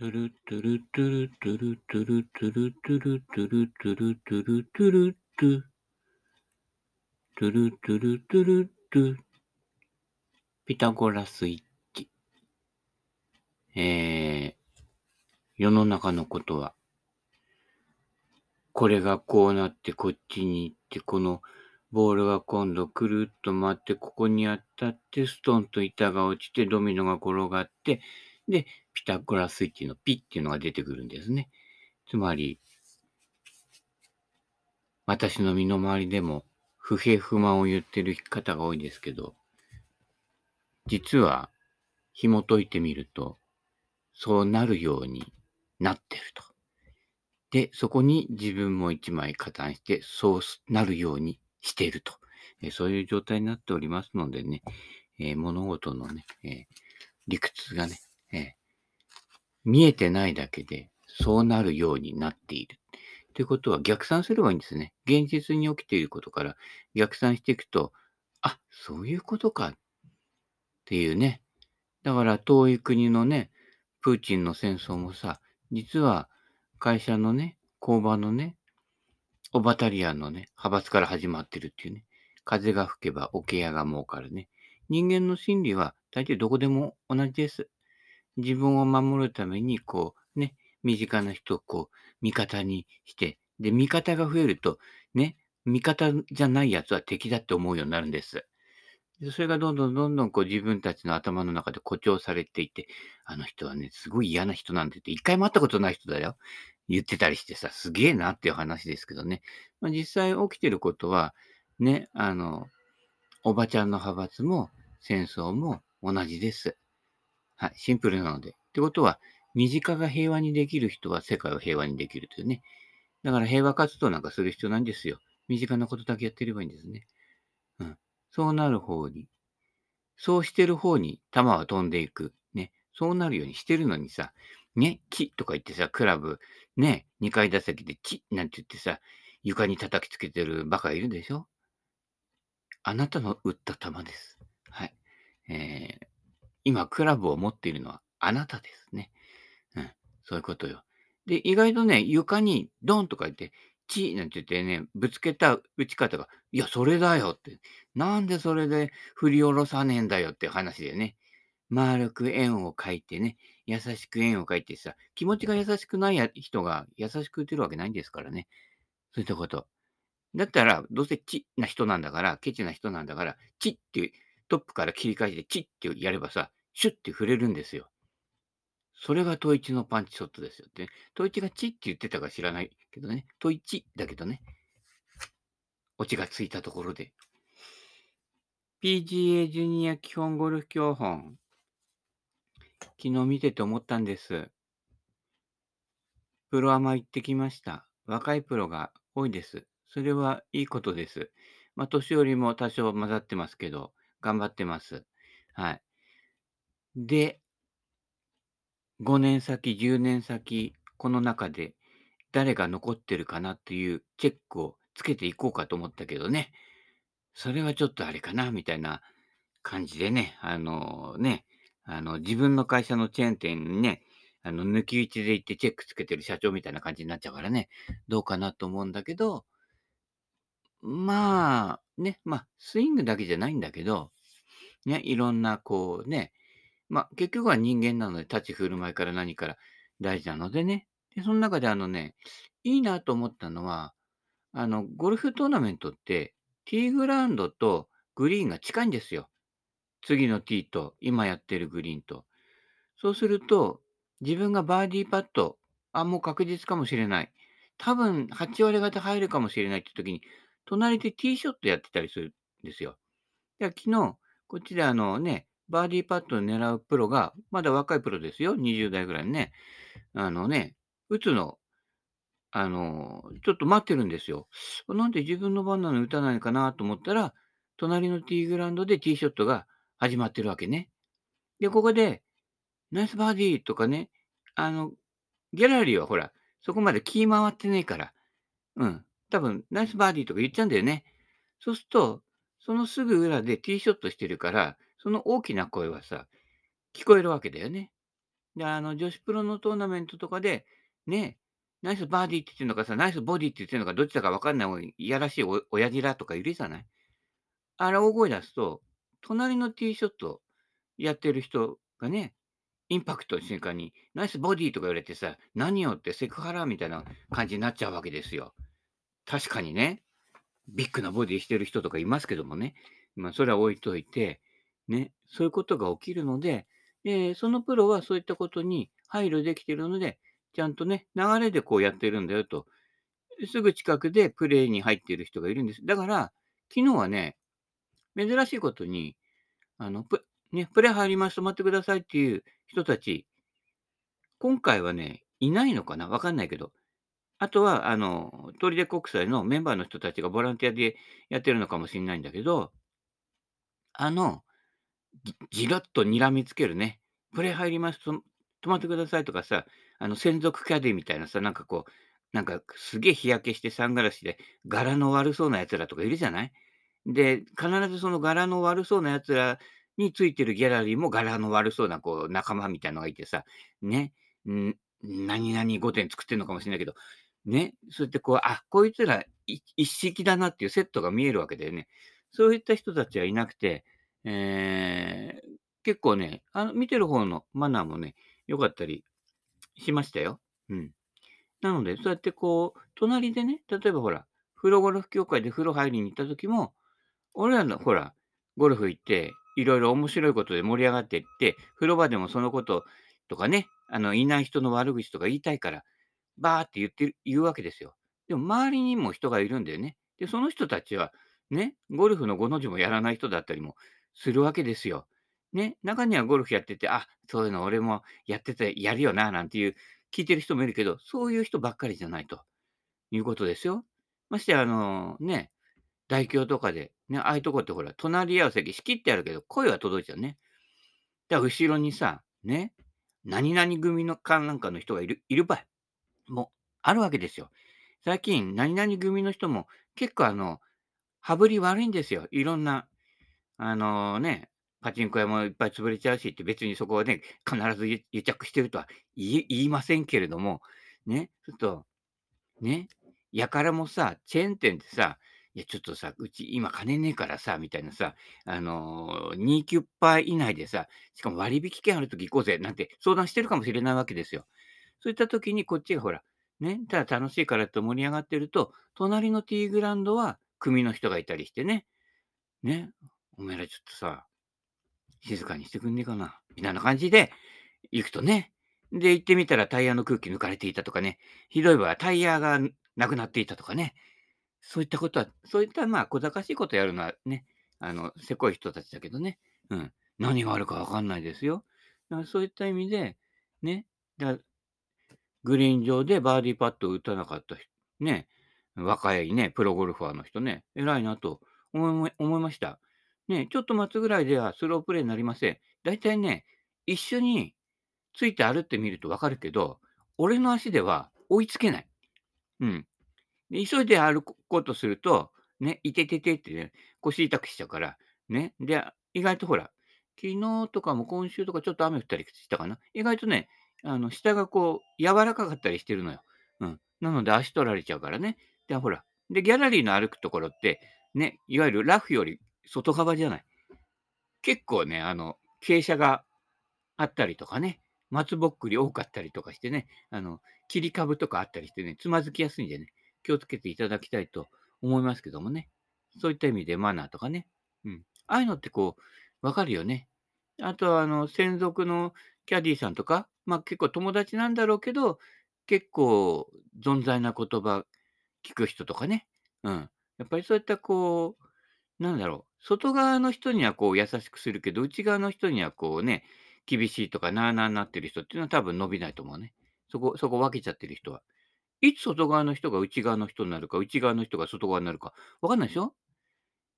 トゥルトゥルトゥルトゥルトゥルトゥルトゥルトゥルトゥルトゥルトゥルトゥトゥルトゥルトゥルトゥピタゴラスイッチ。えー、世の中のことは、これがこうなってこっちに行って、このボールが今度くるっと回って、ここに当たって、ストンと板が落ちて、ドミノが転がって、で、ピタゴラスイッチのピっていうのが出てくるんですね。つまり、私の身の回りでも不平不満を言ってる方が多いですけど、実は紐解いてみると、そうなるようになってると。で、そこに自分も一枚加担して、そうなるようにしていると。えそういう状態になっておりますのでね、えー、物事のね、えー、理屈がね、え見えてないだけで、そうなるようになっている。ということは逆算すればいいんですね。現実に起きていることから逆算していくと、あ、そういうことかっていうね。だから遠い国のね、プーチンの戦争もさ、実は会社のね、工場のね、オバタリアンのね、派閥から始まってるっていうね。風が吹けば桶屋が儲かるね。人間の心理は大抵どこでも同じです。自分を守るために、こう、ね、身近な人をこう、味方にして、で、味方が増えると、ね、味方じゃない奴は敵だって思うようになるんです。でそれがどんどんどんどんこう自分たちの頭の中で誇張されていて、あの人はね、すごい嫌な人なんて言って、一回も会ったことない人だよ。言ってたりしてさ、すげえなっていう話ですけどね。まあ、実際起きてることは、ね、あの、おばちゃんの派閥も戦争も同じです。はい、シンプルなので。ってことは、身近が平和にできる人は世界を平和にできるというね。だから平和活動なんかする必要ないんですよ。身近なことだけやってればいいんですね。うん。そうなる方に、そうしてる方に球は飛んでいく。ね。そうなるようにしてるのにさ、ね、キとか言ってさ、クラブ、ね、2階打席でチなんて言ってさ、床に叩きつけてるバカいるでしょあなたの打った球です。はい。えー、今、クラブを持っているのはあなたですね。うん、そういうことよ。で、意外とね、床にドンとか言って、チーなんて言ってね、ぶつけた打ち方が、いや、それだよって。なんでそれで振り下ろさねえんだよって話でね。丸く円を描いてね、優しく円を描いてさ、気持ちが優しくない人が優しく打てるわけないんですからね。そういったこと。だったら、どうせチな人なんだから、ケチな人なんだから、チってトップから切り返してチッってやればさ、シュッて触れるんですよ。それがトイチのパンチショットですよって、ね。トイチがチって言ってたか知らないけどね。トイチだけどね。オチがついたところで。PGA ジュニア基本ゴルフ教本。昨日見てて思ったんです。プロアマ行ってきました。若いプロが多いです。それはいいことです。まあ、年寄りも多少混ざってますけど、頑張ってます。はい。で、5年先、10年先、この中で誰が残ってるかなっていうチェックをつけていこうかと思ったけどね、それはちょっとあれかな、みたいな感じでね、あのね、あの、自分の会社のチェーン店にね、あの、抜き打ちで行ってチェックつけてる社長みたいな感じになっちゃうからね、どうかなと思うんだけど、まあ、ね、まあ、スイングだけじゃないんだけど、ね、いろんな、こうね、まあ、結局は人間なので、立ち振る舞いから何から大事なのでね。で、その中であのね、いいなと思ったのは、あの、ゴルフトーナメントって、ティーグラウンドとグリーンが近いんですよ。次のティーと、今やってるグリーンと。そうすると、自分がバーディーパット、あ、もう確実かもしれない。多分、8割方入るかもしれないって時に、隣でティーショットやってたりするんですよ。で昨日、こっちであのね、バーディーパットを狙うプロが、まだ若いプロですよ。20代ぐらいね。あのね、打つの、あの、ちょっと待ってるんですよ。なんで自分の番なのに打たないかなと思ったら、隣のティーグラウンドでティーショットが始まってるわけね。で、ここで、ナイスバーディーとかね、あの、ギャラリーはほら、そこまで気回ってねえから、うん、多分、ナイスバーディーとか言っちゃうんだよね。そうすると、そのすぐ裏でティーショットしてるから、その大きな声はさ、聞こえるわけだよね。で、あの、女子プロのトーナメントとかで、ね、ナイスバーディーって言ってるのかさ、ナイスボディって言ってるのか、どっちだかわかんないいやらしいお親父らとかいるじゃないあれ大声出すと、隣のティーショットやってる人がね、インパクトの瞬間に、ナイスボディーとか言われてさ、何よってセクハラみたいな感じになっちゃうわけですよ。確かにね、ビッグなボディしてる人とかいますけどもね、まあ、それは置いといて、ね、そういうことが起きるので、で、そのプロはそういったことに配慮できてるので、ちゃんとね、流れでこうやってるんだよと。すぐ近くでプレイに入っている人がいるんです。だから、昨日はね、珍しいことに、あの、プね、プレイ入ります、止まってくださいっていう人たち、今回はね、いないのかな？わかんないけど。あとは、あの、砦国際のメンバーの人たちがボランティアでやってるのかもしれないんだけど、あの、じじらっと睨みつけるね、プレイ入りますと、止まってくださいとかさ、あの、専属キャディみたいなさ、なんかこう、なんかすげえ日焼けしてサングラスで柄の悪そうな奴らとかいるじゃない？で、必ずその柄の悪そうな奴らについてるギャラリーも柄の悪そうなこう仲間みたいなのがいてさ、ね、ん何々5点作ってるのかもしれないけど、ね、そうやってこう、あ、こいつら一式だなっていうセットが見えるわけだよね。そういった人たちはいなくて、えー、結構ね、あの見てる方のマナーもね、良かったりしましたよ。うん。なので、そうやってこう、隣でね、例えばほら、風呂ゴルフ協会で風呂入りに行った時も、俺らのほら、ゴルフ行って、いろいろ面白いことで盛り上がっていって、風呂場でもそのこととかね、あの、いない人の悪口とか言いたいから、バーって言ってる言うわけですよ。でも周りにも人がいるんだよね。で、その人たちは、ね、ゴルフの5の字もやらない人だったりもするわけですよ。ね、中にはゴルフやってて、あ、そういうの俺もやっててやるよな、なんていう聞いてる人もいるけど、そういう人ばっかりじゃないということですよ。ましてあの、ね、大京とかで、ね、ああいうとこってほら、隣り合う席仕切ってあるけど、声は届いちゃうね。だから後ろにさ、ね、何々組のかなんかの人がいる、いる場合もあるわけですよ。最近、何々組の人も結構あの、羽振り悪いんですよ。いろんな、あのね、パチンコ屋もいっぱい潰れちゃうしって別にそこはね、必ず癒着してるとは言いませんけれども、ね、ちょっと、ね、やからもさ、チェーン店ってさ、いやちょっとさ、うち今金ねえからさ、みたいなさ、あのー、2キュッパー以内でさ、しかも割引券あるとき行こうぜ、なんて相談してるかもしれないわけですよ。そういったときにこっちがほら、ね、ただ楽しいからと盛り上がってると、隣のティーグラウンドは組の人がいたりしてね、ね、お前らちょっとさ、静かにしてくんねえかな、みたいな感じで行くとね。で、行ってみたらタイヤの空気抜かれていたとかね、ひどい場合はタイヤがなくなっていたとかね、そういったことは、そういったまあ小賢しいことやるのはね、あの、せこい人たちだけどね、うん、何があるかわかんないですよ。だからそういった意味で、ね、だグリーン上でバーディーパットを打たなかった人、ね、若いね、プロゴルファーの人ね、偉いなと思い思いました。ね、ちょっと待つぐらいではスロープレーになりません。だいたいね、一緒について歩ってみるとわかるけど、俺の足では追いつけない。うん。で急いで歩こうとすると、ね、いてててってね、腰痛くしちゃうから、ね。で、意外とほら、昨日とかも今週とかちょっと雨降ったりしたかな。意外とね、あの、下がこう、柔らかかったりしてるのよ。うん。なので足取られちゃうからね。で、ほら。で、ギャラリーの歩くところって、ね、いわゆるラフより外側じゃない。結構ね、あの、傾斜があったりとかね、松ぼっくり多かったりとかしてね、あの、切り株とかあったりしてね、つまずきやすいんでね、気をつけていただきたいと思いますけどもね。そういった意味でマナーとかね。うん。ああいうのってこう、わかるよね。あとは、あの、専属のキャディーさんとか、まあ結構友達なんだろうけど、結構存在な言葉聞く人とかね。うん。やっぱりそういったこう、なんだろう、外側の人にはこう優しくするけど、内側の人にはこうね、厳しいとかなあなあなってる人っていうのは多分伸びないと思うね。そこ、そこ分けちゃってる人は。いつ外側の人が内側の人になるか、内側の人が外側になるか、わかんないでしょ？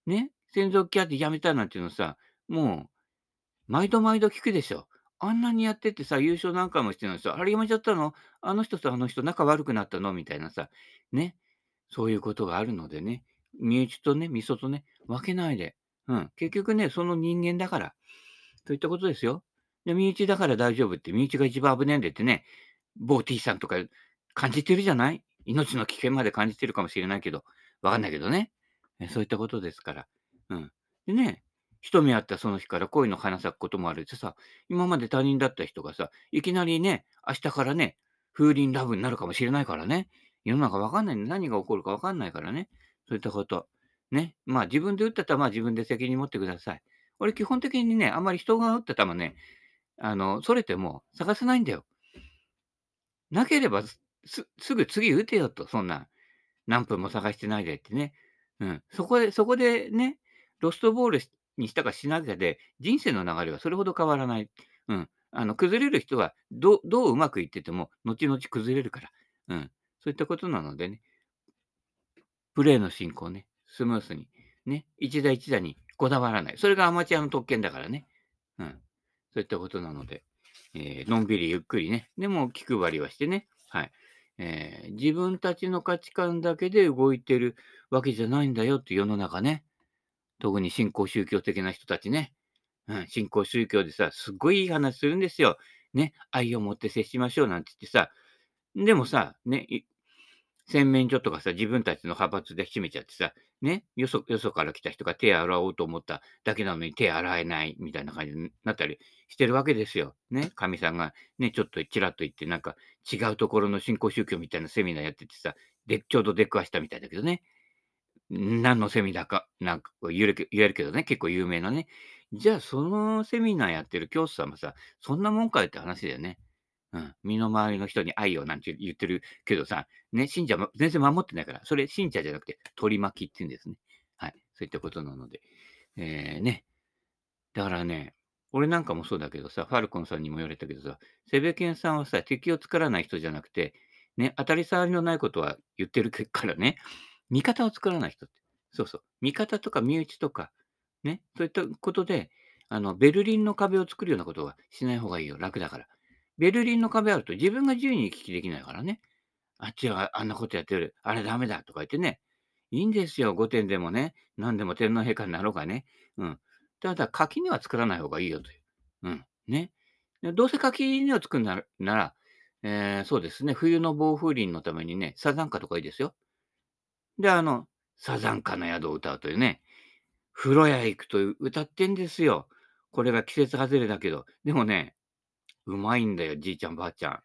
ね専属キャディやめたなんていうのさ、もう、毎度毎度聞くでしょ。あんなにやっててさ、優勝何回もしてるのにさ、あれやめちゃったの？あの人とあの人仲悪くなったの？みたいなさ、ね。そういうことがあるのでね、身内とね、味噌とね、分けないで。うん。結局ね、その人間だから。といったことですよ。で、身内だから大丈夫って、身内が一番危ねえんでってね、某 T さんとか感じてるじゃない？命の危険まで感じてるかもしれないけど、わかんないけどね。そういったことですから。うん。でね、一目会ったその日から恋の花咲くこともあるってさ、今まで他人だった人がさ、いきなりね、明日からね、風鈴ラブになるかもしれないからね。世の中わかんないんで何が起こるかわかんないからね。そういったこと。ね。まあ自分で打った球は自分で責任持ってください。俺基本的にね、あんまり人が打った球ね、あの、それても探せないんだよ。なければすすぐ次打てよと、そんな。何分も探してないでってね。うん。そこで、そこでね、ロストボールにしたかしなきゃで、人生の流れはそれほど変わらない。うん。あの、崩れる人は、どどううまくいってても、後々崩れるから。うん。そういったことなのでね、プレーの進行ね、スムースに、ね、一打一打にこだわらない。それがアマチュアの特権だからね。うん。そういったことなので、えー、のんびりゆっくりね、でも気配りはしてね、はい。えー、自分たちの価値観だけで動いてるわけじゃないんだよって世の中ね。特に新興宗教的な人たちね。うん、新興宗教でさ、すっごいいい話するんですよ。ね、愛を持って接しましょうなんて言ってさ、でもさ、ね、洗面所とかさ、自分たちの派閥で閉めちゃってさ、ね、よそ、よそから来た人が手洗おうと思っただけなのに手洗えないみたいな感じになったりしてるわけですよ。ね、神さんがね、ちょっとちらっと言って、なんか違うところの新興宗教みたいなセミナーやっててさ、で、ちょうど出くわしたみたいだけどね。何のセミナーか、なんか言える言えるけどね、結構有名なね。じゃあ、そのセミナーやってる教師さんもさ、そんなもんかよって話だよね。うん。身の回りの人に愛をなんて言ってるけどさ、ね、信者も全然守ってないから、それ信者じゃなくて取り巻きって言うんですね。はい。そういったことなので。えー、ね。だからね、俺なんかもそうだけどさ、ファルコンさんにも言われたけどさ、セベケンさんはさ、敵を作らない人じゃなくて、ね、当たり障りのないことは言ってるからね、味方を作らない人って。そうそう。味方とか身内とか、ね、そういったことで、あの、ベルリンの壁を作るようなことはしない方がいいよ。楽だから。ベルリンの壁あると自分が自由に行き来できないからね。あっちはあんなことやってる。あれダメだとか言ってね。いいんですよ。御殿でもね。何でも天皇陛下になろうがね。うん。ただ、垣根は作らない方がいいよという。うん。ね。どうせ垣根を作るなら、えー、そうですね。冬の暴風林のためにね、サザンカとかいいですよ。で、あの、サザンカの宿を歌うというね、風呂屋行くと歌ってんですよ。これが季節外れだけど。でもね、うまいんだよ、じいちゃんばあちゃん。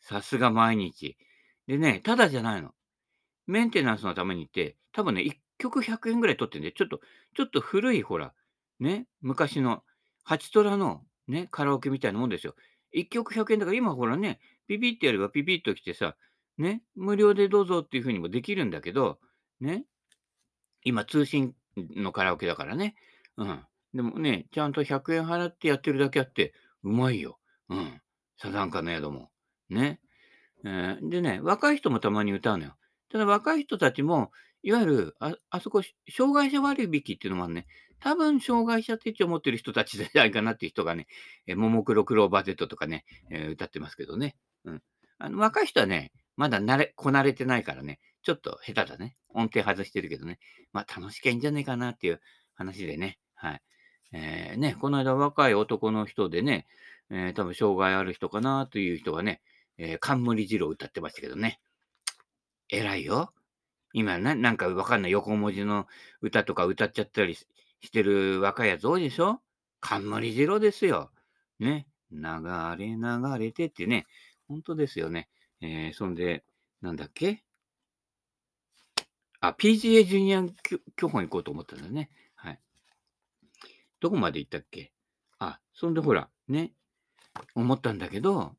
さすが毎日。でね、ただじゃないの。メンテナンスのためにって、多分ね、1曲100円ぐらい取ってんで、ちょっと、ちょっと古い、ほら、ね、昔の、ハチトラの、ね、カラオケみたいなもんですよ。1曲100円だから、今ほらね、ピピってやればピピッと来てさ、ね、無料でどうぞっていう風にもできるんだけど、ね、今通信のカラオケだからね。うん。でもね、ちゃんと100円払ってやってるだけあって、うまいよ。うん。サザンカの宿も。ね。えー、でね、若い人もたまに歌うのよ。ただ若い人たちも、いわゆる、ああそこ、障害者割引っていうのもあるね。多分、障害者手帳を持ってる人たちじゃないかなっていう人がね、ももクロクローバーゼットとかね、えー、歌ってますけどね。うん。あの、若い人はね、まだ慣れ、こなれてないからね、ちょっと下手だね。音程外してるけどね。まあ、楽しきゃいいんじゃないかなっていう話でね。はい。えー、ね、この間若い男の人でね、えー、多分障害ある人かなという人がね、えー、冠汁を歌ってましたけどね。偉いよ。今ね、なんかわかんない横文字の歌とか歌っちゃったりしてる若いやつ多いでしょ？冠汁ですよ。ね。流れ流れてってね。本当ですよね。えー、そんで、なんだっけ？あ、PGA ジュニア競歩に行こうと思ったんだね。はい。どこまで行ったっけ？あ、そんでほら、ね、思ったんだけど、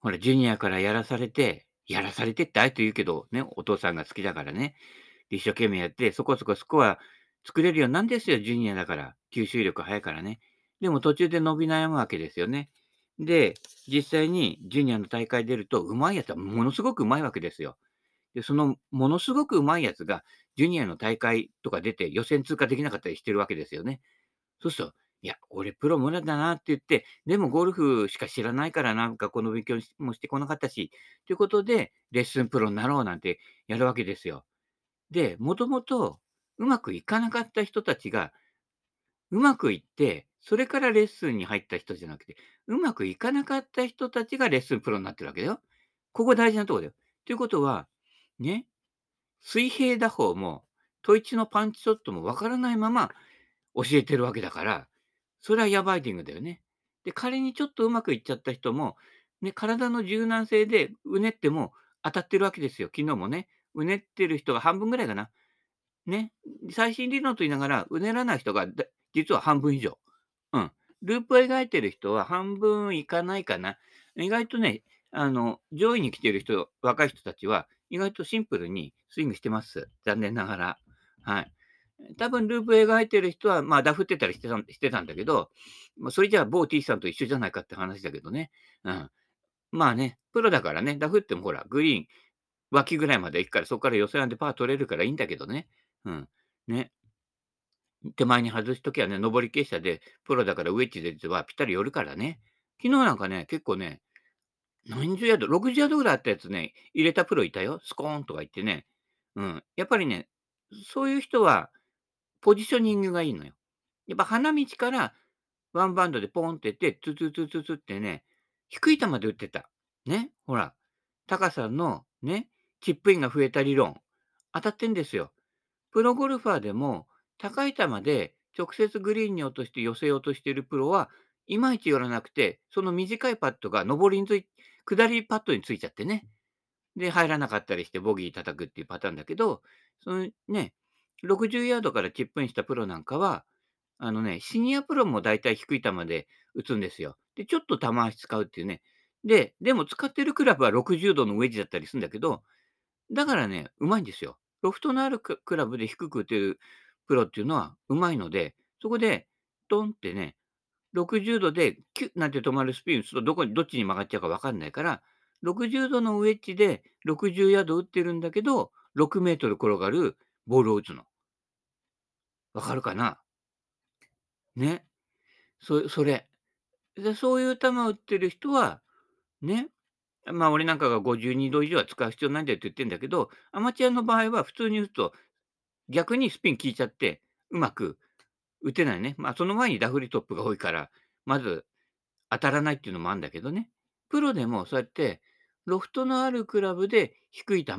ほら、ジュニアからやらされて、やらされてってあえて言うけど、ね、お父さんが好きだからね、一生懸命やって、そこそこスコア作れるようなんですよ、ジュニアだから。吸収力早いからね。でも途中で伸び悩むわけですよね。で、実際にジュニアの大会出ると、うまいやつはものすごくうまいわけですよ。で、そのものすごくうまいやつが、ジュニアの大会とか出て予選通過できなかったりしてるわけですよね。そうすると、いや、俺プロ無理だなって言って、でもゴルフしか知らないからなんかこの勉強もしてこなかったし、ということで、レッスンプロになろうなんてやるわけですよ。で、もともとうまくいかなかった人たちが、うまくいって、それからレッスンに入った人じゃなくて、うまくいかなかった人たちがレッスンプロになってるわけだよ。ここ大事なとこだよ。ということは、ね、水平打法も、トイチのパンチショットもわからないまま教えてるわけだから、それはヤバイディングだよね。で、仮にちょっとうまくいっちゃった人も、ね、体の柔軟性でうねっても当たってるわけですよ。昨日もね、うねってる人が半分ぐらいかな。ね、最新理論と言いながら、うねらない人が実は半分以上。うん。ループを描いてる人は半分いかないかな。意外とね、あの、上位に来てる人、若い人たちは、意外とシンプルにスイングしてます。残念ながら。はい。多分ループ描いてる人は、まあ、ダフってたりしてたしてたんだけど、まあ、それじゃあ、某 T さんと一緒じゃないかって話だけどね。うん。まあね、プロだからね、ダフってもほら、グリーン、脇ぐらいまで行くから、そこから寄せなんでパー取れるからいいんだけどね。うん。ね。手前に外すときはね、上り傾斜で、プロだからウェッジではぴったり寄るからね。昨日なんかね、結構ね、何十ヤード、60ヤードぐらいあったやつね、入れたプロいたよ。スコーンとか言ってね。うん。やっぱりね、そういう人は、ポジショニングがいいのよ。やっぱ花道からワンバウンドでポンってって、ツツツツツってね、低い球で打ってた。ね。ほら、タカさのね、チップインが増えた理論、当たってんですよ。プロゴルファーでも、高い球で直接グリーンに落として寄せようとしているプロは、いまいち寄らなくて、その短いパットが上りについ、下りパットについちゃってね。で、入らなかったりしてボギー叩くっていうパターンだけど、そのね、60ヤードからチップインしたプロなんかは、あのね、シニアプロもだいたい低い球で打つんですよ。で、ちょっと球足使うっていうね。で、でも使ってるクラブは60度のウェッジだったりするんだけど、だからね、うまいんですよ。ロフトのあるクラブで低く打てるプロっていうのはうまいので、そこで、ドンってね、60度でキュッなんて止まるスピン打つとどこに、どっちに曲がっちゃうかわかんないから、60度のウェッジで60ヤード打ってるんだけど、6メートル転がるボールを打つの。わかるかな？ね。そそれ。で、そういう球を打ってる人は、ね、まあ、俺なんかが52度以上は使う必要ないんだよって言ってんだけど、アマチュアの場合は普通に打つと、逆にスピン効いちゃって、うまく打てないね。まあ、その前にダフリトップが多いから、まず当たらないっていうのもあるんだけどね。プロでもそうやって、ロフトのあるクラブで低い球、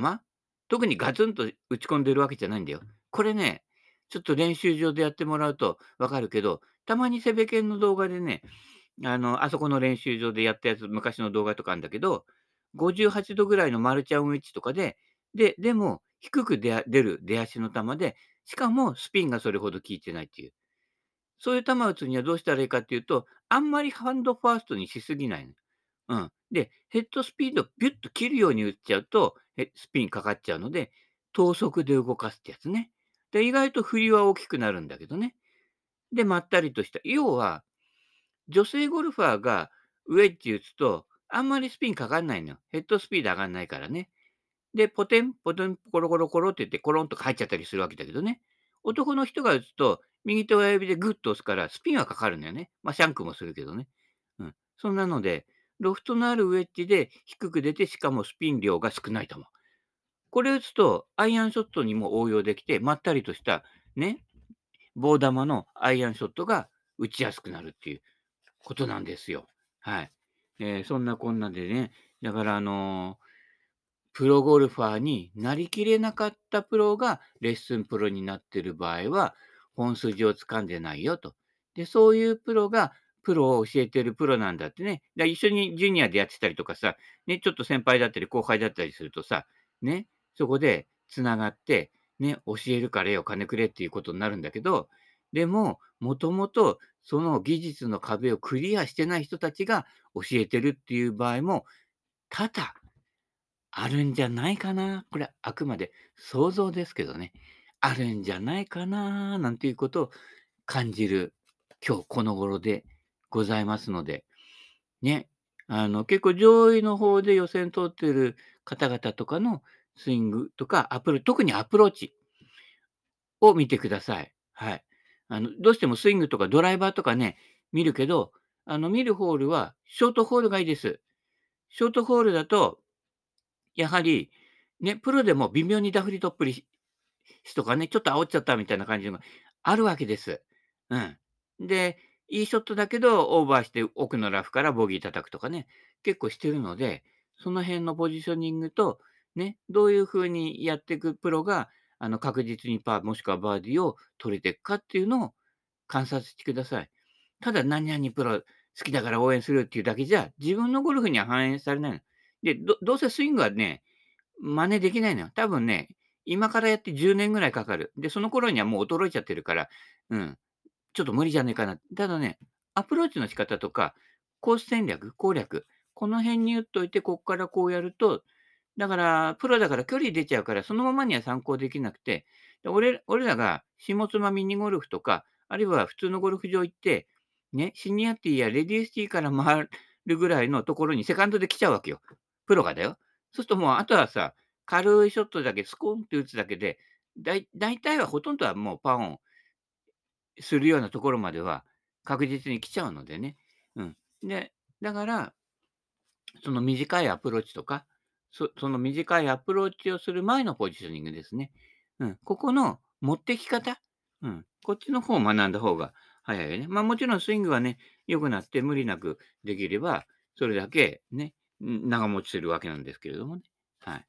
特にガツンと打ち込んでるわけじゃないんだよ。これね、ちょっと練習場でやってもらうとわかるけど、たまにセベケンの動画でね、あの、あそこの練習場でやったやつ、昔の動画とかあるんだけど、58度ぐらいのマルチャンウェッジとかで、で、でも、低く出る出足の球で、しかもスピンがそれほど効いてないっていう。そういう球を打つにはどうしたらいいかっていうと、あんまりハンドファーストにしすぎないの。うん。で、ヘッドスピードをビュッと切るように打っちゃうと、スピンかかっちゃうので、等速で動かすってやつね。で、意外と振りは大きくなるんだけどね。で、まったりとした。要は、女性ゴルファーがウェッジ打つと、あんまりスピンかかんないのよ。ヘッドスピード上がんないからね。で、ポテン、ポテン、コロコロコロって言って、コロンとか入っちゃったりするわけだけどね。男の人が打つと、右手親指でグッと押すから、スピンはかかるんだよね。まあ、シャンクもするけどね。うん。そんなので、ロフトのあるウェッジで低く出て、しかもスピン量が少ない球。これ打つと、アイアンショットにも応用できて、まったりとした、ね、棒玉のアイアンショットが打ちやすくなるっていうことなんですよ。はい。えー、そんなこんなでね、だからあのー、プロゴルファーになりきれなかったプロがレッスンプロになってる場合は、本筋をつかんでないよと。で、そういうプロがプロを教えてるプロなんだってね。だ一緒にジュニアでやってたりとかさ、ね、ちょっと先輩だったり後輩だったりするとさ、ね、そこでつながって、ね、教えるからよ、金くれっていうことになるんだけど、でも、もともとその技術の壁をクリアしてない人たちが教えてるっていう場合も多々あるんじゃないかな。これあくまで想像ですけどね。あるんじゃないかな、なんていうことを感じる今日この頃でございますので、ね、あの結構上位の方で予選通ってる方々とかのスイングとかアプロ特にアプローチを見てください。はい。あの、どうしてもスイングとかドライバーとかね、見るけど、あの、見るホールはショートホールがいいです。ショートホールだと、やはり、ね、プロでも微妙にダフリトップリスとかね、ちょっと煽っちゃったみたいな感じのあるわけです。うん。で、いいショットだけど、オーバーして奥のラフからボギー叩くとかね、結構してるので、その辺のポジショニングと、ね、どういう風にやっていくプロが、あの、確実にパー、もしくはバーディーを取れていくかっていうのを観察してください。ただ、何々プロ好きだから応援するっていうだけじゃ、自分のゴルフには反映されないの。で、どどうせスイングはね、真似できないのよ。多分ね、今からやって10年ぐらいかかる。で、その頃にはもう衰えちゃってるから、うん、ちょっと無理じゃねえかな。ただね、アプローチの仕方とか、コース戦略、攻略、この辺に言っといて、こっからこうやると、だから、プロだから距離出ちゃうから、そのままには参考できなくて、俺俺らが下妻ミニゴルフとか、あるいは普通のゴルフ場行って、ね、シニアティやレディースティーから回るぐらいのところにセカンドで来ちゃうわけよ。プロがだよ。そうするともう、あとはさ、軽いショットだけスコーンって打つだけで、だ大体はほとんどはもうパーオンするようなところまでは確実に来ちゃうのでね。うん。で、だから、その短いアプローチとか、そその短いアプローチをする前のポジショニングですね。うん。ここの持ってき方。うん。こっちの方を学んだ方が早いよね。まあもちろんスイングはね、良くなって無理なくできれば、それだけね、長持ちするわけなんですけれどもね。はい。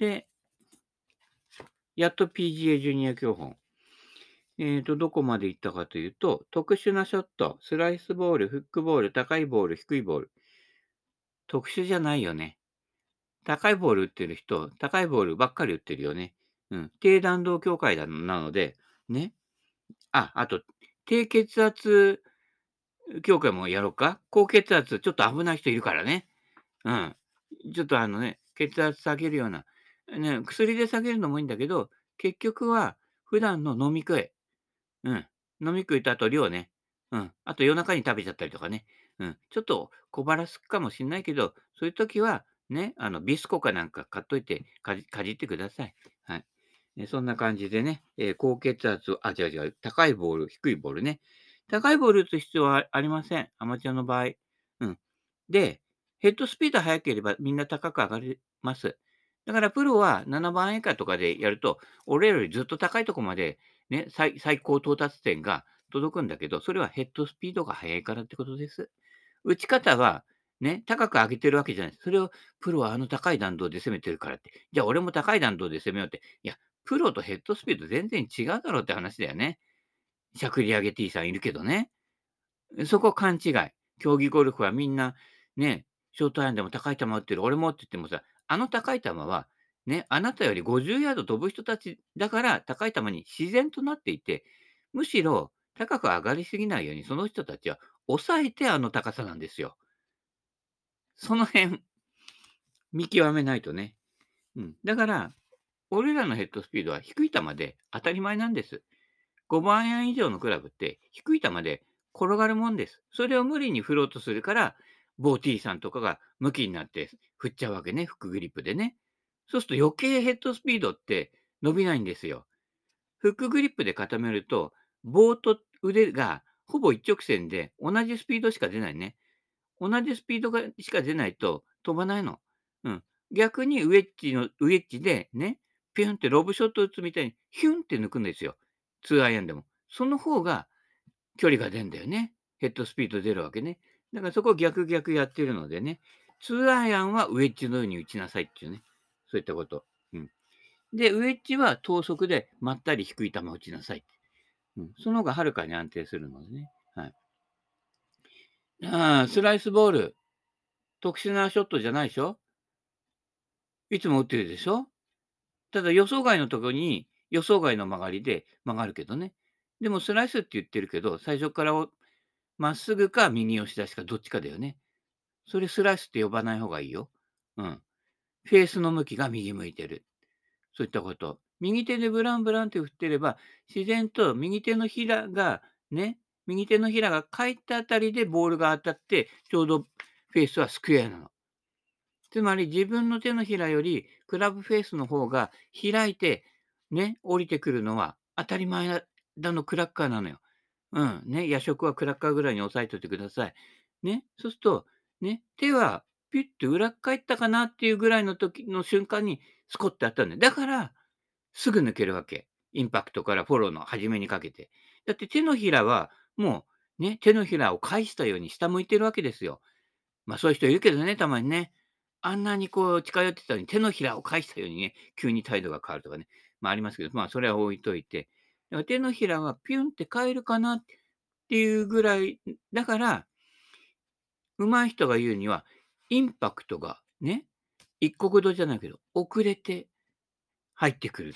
で、やっと PGA ジュニア教本。えっ、と、どこまで行ったかというと、特殊なショット、スライスボール、フックボール、高いボール、低いボール。特殊じゃないよね。高いボール打ってる人、高いボールばっかり打ってるよね。うん。低弾道協会なので、ね。あ、あと、低血圧協会もやろうか？高血圧、ちょっと危ない人いるからね。うん。ちょっとあのね、血圧下げるような、ね、薬で下げるのもいいんだけど、結局は普段の飲み食い。うん。飲み食いとあと量ね。うん。あと夜中に食べちゃったりとかね。うん。ちょっと小腹すくかもしんないけど、そういう時は、ね、あの、ビスコかなんか買っといてかじ、かじってください。はい。えそんな感じでね、えー、高血圧、あ、違う違う、高いボール、低いボールね。高いボール打つ必要はありません。アマチュアの場合。うん。で、ヘッドスピード速ければみんな高く上がります。だからプロは7番以下とかでやると、俺よりずっと高いとこまで、ね、最最高到達点が届くんだけど、それはヘッドスピードが速いからってことです。打ち方はね、高く上げてるわけじゃない。それをプロはあの高い弾道で攻めてるからって。じゃあ俺も高い弾道で攻めようって。いや、プロとヘッドスピード全然違うだろうって話だよね。しゃくり上げ T さんいるけどね。そこ勘違い。競技ゴルフはみんな、ね、ショートアイアンでも高い球打ってる。俺もって言ってもさ、あの高い球は、ね、あなたより50ヤード飛ぶ人たちだから高い球に自然となっていて、むしろ高く上がりすぎないように、その人たちは抑えてあの高さなんですよ。その辺、見極めないとね。うん。だから、俺らのヘッドスピードは低い球で当たり前なんです。5番アイアン以上のクラブって低い球で転がるもんです。それを無理に振ろうとするから、ボーティーさんとかが向きになって振っちゃうわけね、フックグリップでね。そうすると余計ヘッドスピードって伸びないんですよ。フックグリップで固めると、棒と腕がほぼ一直線で同じスピードしか出ないね。同じスピードがしか出ないと飛ばないの。うん。逆にウェッジの、ウェッジでね、ピュンってロブショット打つみたいにヒュンって抜くんですよ。2アイアンでも。その方が距離が出るんだよね。ヘッドスピード出るわけね。だからそこを逆逆やってるのでね。2アイアンはウェッジのように打ちなさいっていうね。そういったこと。うん。で、ウェッジは等速でまったり低い球を打ちなさい。うん。その方がはるかに安定するのでね。はい。ああ、スライスボール。特殊なショットじゃないでしょ？いつも打ってるでしょ？ただ予想外のところに予想外の曲がりで曲がるけどね。でもスライスって言ってるけど、最初からまっすぐか右押し出しかどっちかだよね。それスライスって呼ばない方がいいよ。うん。フェースの向きが右向いてる。そういったこと。右手でブランブランって振ってれば、自然と右手のひらがね、右手のひらが返ったあたりでボールが当たって、ちょうどフェースはスクエアなの。つまり自分の手のひらよりクラブフェースの方が開いてね、降りてくるのは当たり前だのクラッカーなのよ。うん。ね、夜食はクラッカーぐらいに押さえておいてください。ね。そうすると、ね、手はピュッて裏返ったかなっていうぐらいの時の瞬間にスコッてあったんだよ。だから、すぐ抜けるわけ。インパクトからフォローの初めにかけて。だって手のひらはもうね、手のひらを返したように下向いてるわけですよ。まあそういう人いるけどね、たまにね。あんなにこう近寄ってたのに手のひらを返したようにね、急に態度が変わるとかね。まあありますけど、まあそれは置いといて。手のひらがピュンって変えるかなっていうぐらい、だから、上手い人が言うには、インパクトがね、一国道じゃないけど、遅れて入ってくる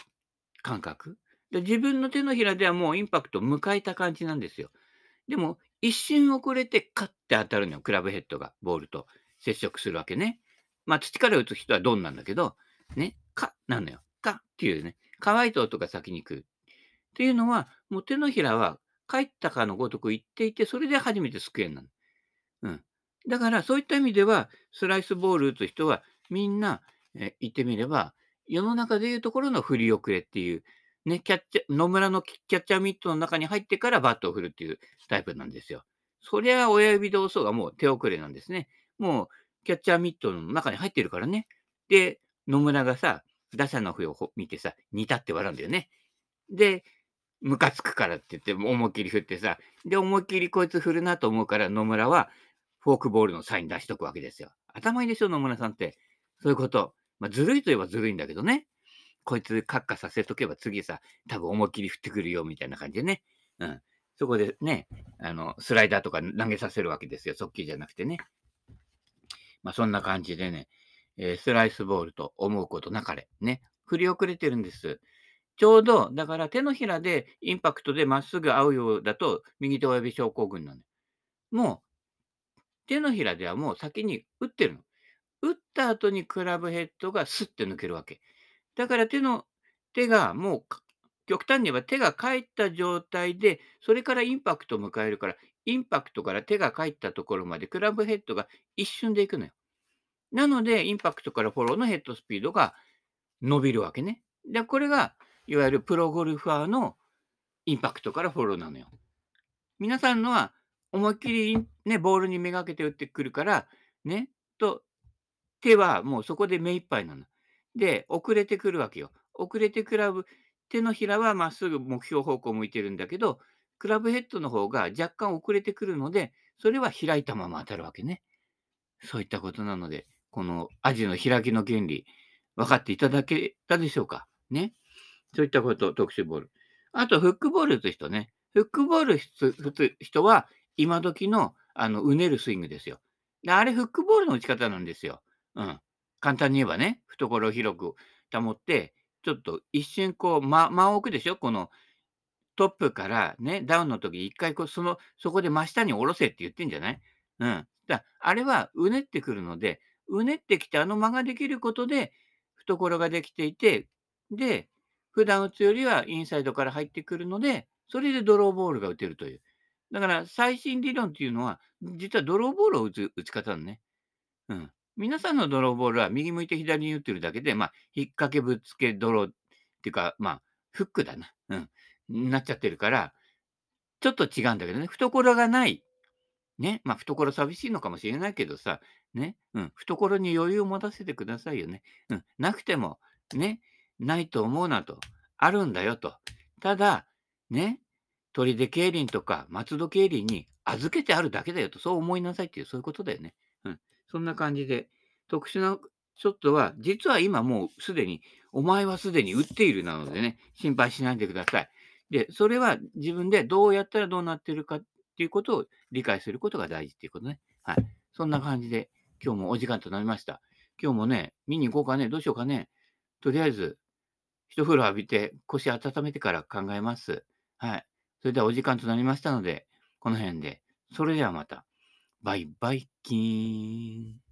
感覚。自分の手のひらではもうインパクトを迎えた感じなんですよ。でも、一瞬遅れてカッて当たるのよ、クラブヘッドがボールと接触するわけね。まあ、土から打つ人はドンなんだけど、ね、カッなのよ。カッっていうね、乾いた音が先に来る。っていうのは、もう手のひらは帰ったかのごとく言っていて、それで初めてスクエアなの。うん。だから、そういった意味では、スライスボール打つ人は、みんな、え言ってみれば、世の中でいうところの振り遅れっていう、ね、キャッチャ、野村のキャッチャーミットの中に入ってからバットを振るっていうタイプなんですよ。そりゃ親指同窓がもう手遅れなんですね。もうキャッチャーミットの中に入ってるからね。で、野村がさ、打者の笛を見てさ、似たって笑うんだよね。で、ムカつくからって言って思いっきり振ってさ、で、思いっきりこいつ振るなと思うから野村はフォークボールのサイン出しとくわけですよ。頭いいでしょ、野村さんって。そういうこと。まあ、ずるいといえばずるいんだけどね。こいつ、カッカさせとけば次さ、多分思いっきり振ってくるよ、みたいな感じでね。うん。そこでね、あの、スライダーとか投げさせるわけですよ。速球じゃなくてね。まあ、そんな感じでね、えー、スライスボールと思うことなかれ。ね。振り遅れてるんです。ちょうど、だから手のひらでインパクトでまっすぐ合うようだと、右手親指症候群なの。もう、手のひらではもう先に打ってるの。打った後にクラブヘッドがスッて抜けるわけ。だから手の、手がもう、極端に言えば手が返った状態で、それからインパクトを迎えるから、インパクトから手が返ったところまでクラブヘッドが一瞬で行くのよ。なので、インパクトからフォローのヘッドスピードが伸びるわけね。で、これが、いわゆるプロゴルファーのインパクトからフォローなのよ。皆さんのは、思いっきりね、ボールにめがけて打ってくるから、ね、と、手はもうそこで目いっぱいなの。で、遅れてくるわけよ。遅れてクラブ、手のひらはまっすぐ目標方向向いてるんだけど、クラブヘッドの方が若干遅れてくるので、それは開いたまま当たるわけね。そういったことなので、このアジの開きの原理、分かっていただけたでしょうか？ね。そういったこと、特殊ボール。あと、フックボール打つ人ね。フックボール打つ人は、今時の、あの、うねるスイングですよ。であれ、フックボールの打ち方なんですよ。うん。簡単に言えばね、懐を広く保って、ちょっと一瞬こう、間、間を置くでしょ？このトップからね、ダウンの時一回こう、その、そこで真下に下ろせって言ってんじゃない？うん。だあれはうねってくるので、うねってきてあの間ができることで、懐ができていて、で、普段打つよりはインサイドから入ってくるので、それでドローボールが打てるという。だから最新理論っていうのは、実はドローボールを打つ打ち方のね。うん。皆さんのドローボールは右向いて左に打ってるだけで、まあ、引っ掛けぶつけドローっていうか、まあ、フックだな。うん。なっちゃってるから、ちょっと違うんだけどね、懐がない。ね。まあ、懐寂しいのかもしれないけどさ、ね。うん。懐に余裕を持たせてくださいよね。うん。なくても、ね。ないと思うなと。あるんだよと。ただ、ね。砦競輪とか松戸競輪に預けてあるだけだよと、そう思いなさいっていう、そういうことだよね。うん。そんな感じで、特殊なショットは、実は今もうすでに、お前はすでに打っているなのでね、心配しないでください。で、それは自分でどうやったらどうなってるかっていうことを理解することが大事っていうことね。はい。そんな感じで、今日もお時間となりました。今日もね、見に行こうかね、どうしようかね。とりあえず、一風呂浴びて腰温めてから考えます。はい。それではお時間となりましたので、この辺で。それではまた。バイバイキーン。